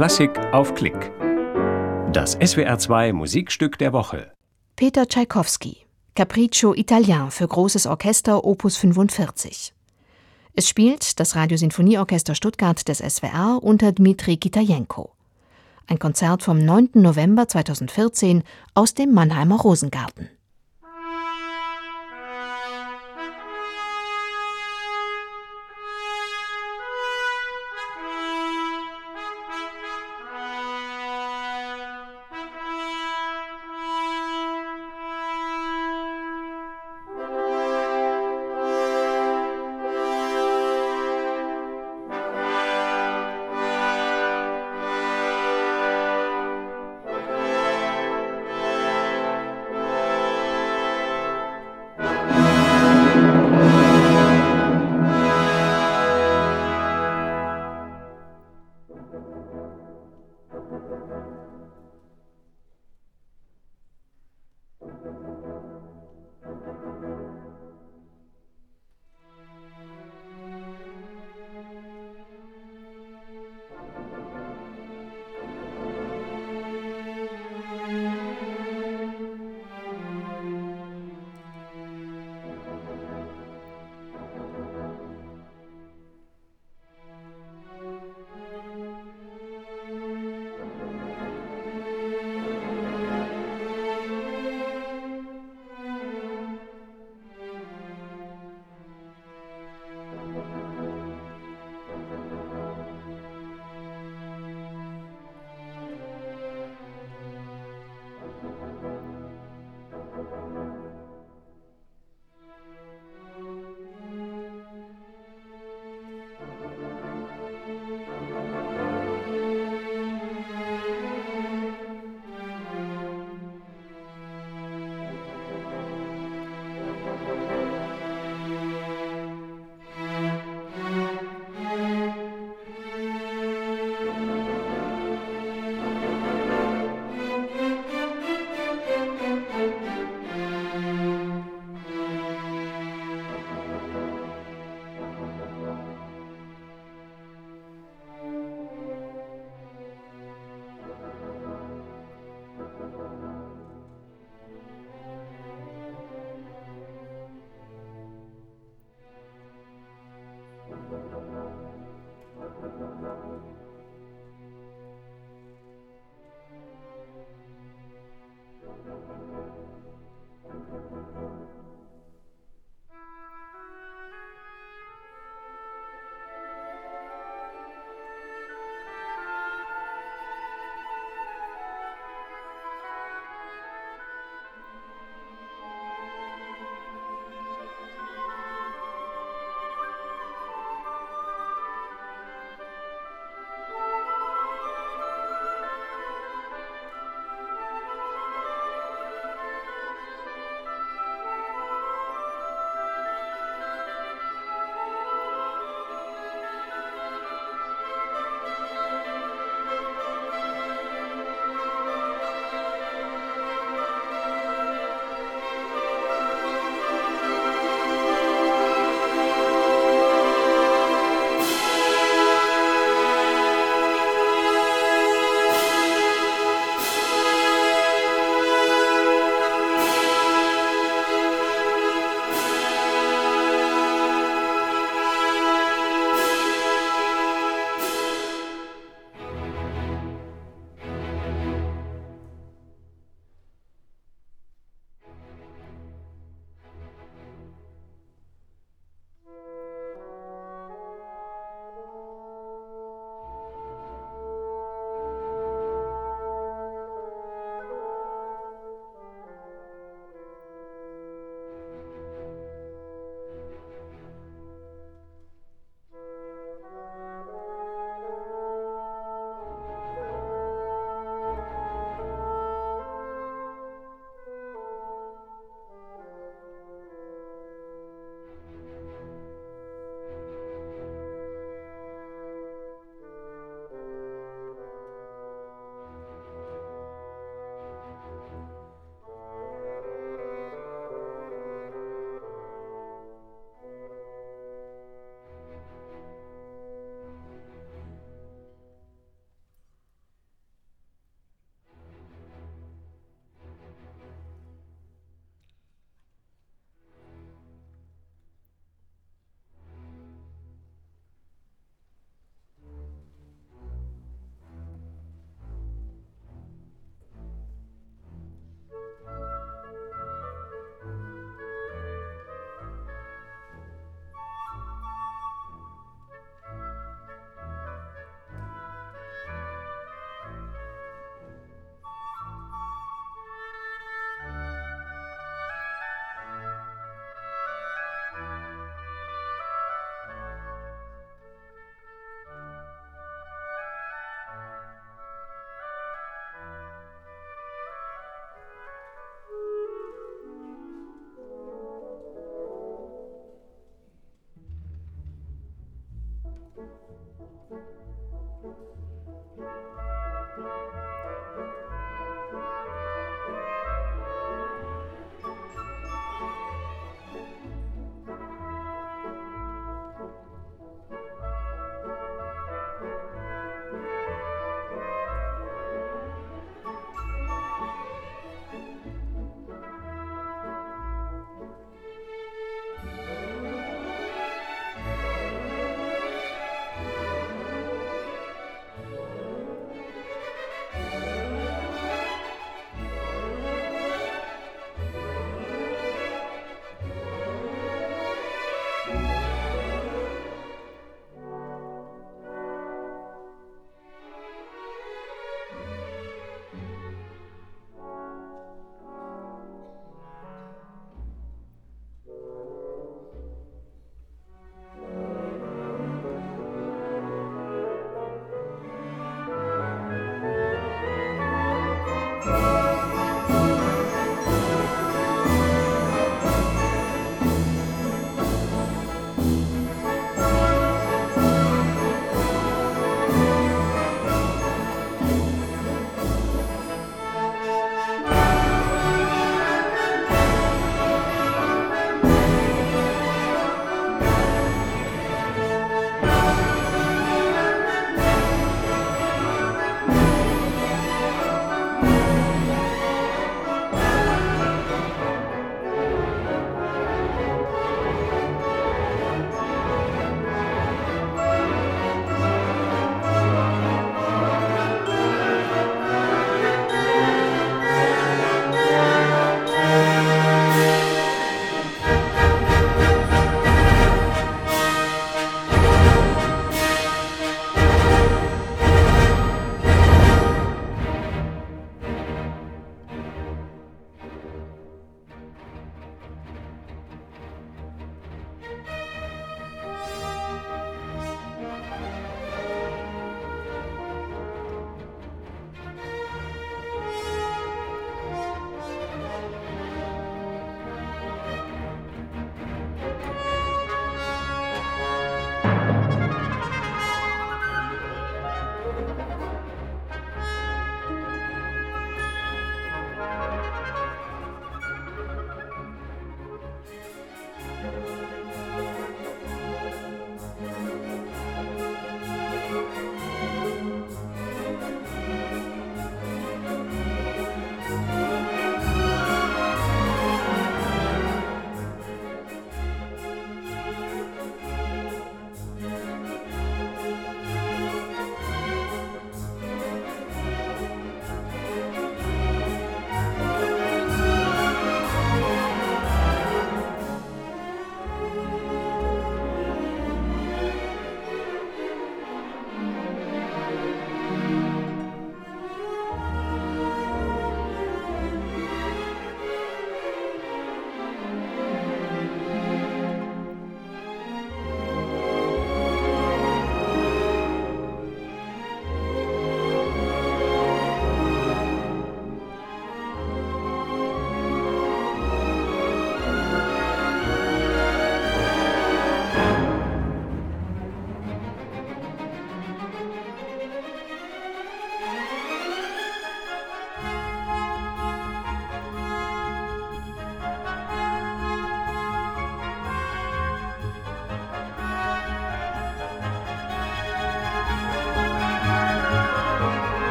Klassik auf Klick. Das SWR2 Musikstück der Woche. Peter Tschaikowski. Capriccio Italien für großes Orchester Opus 45. Es spielt das Radiosinfonieorchester Stuttgart des SWR unter Dmitri Kitajenko. Ein Konzert vom 9. November 2014 aus dem Mannheimer Rosengarten.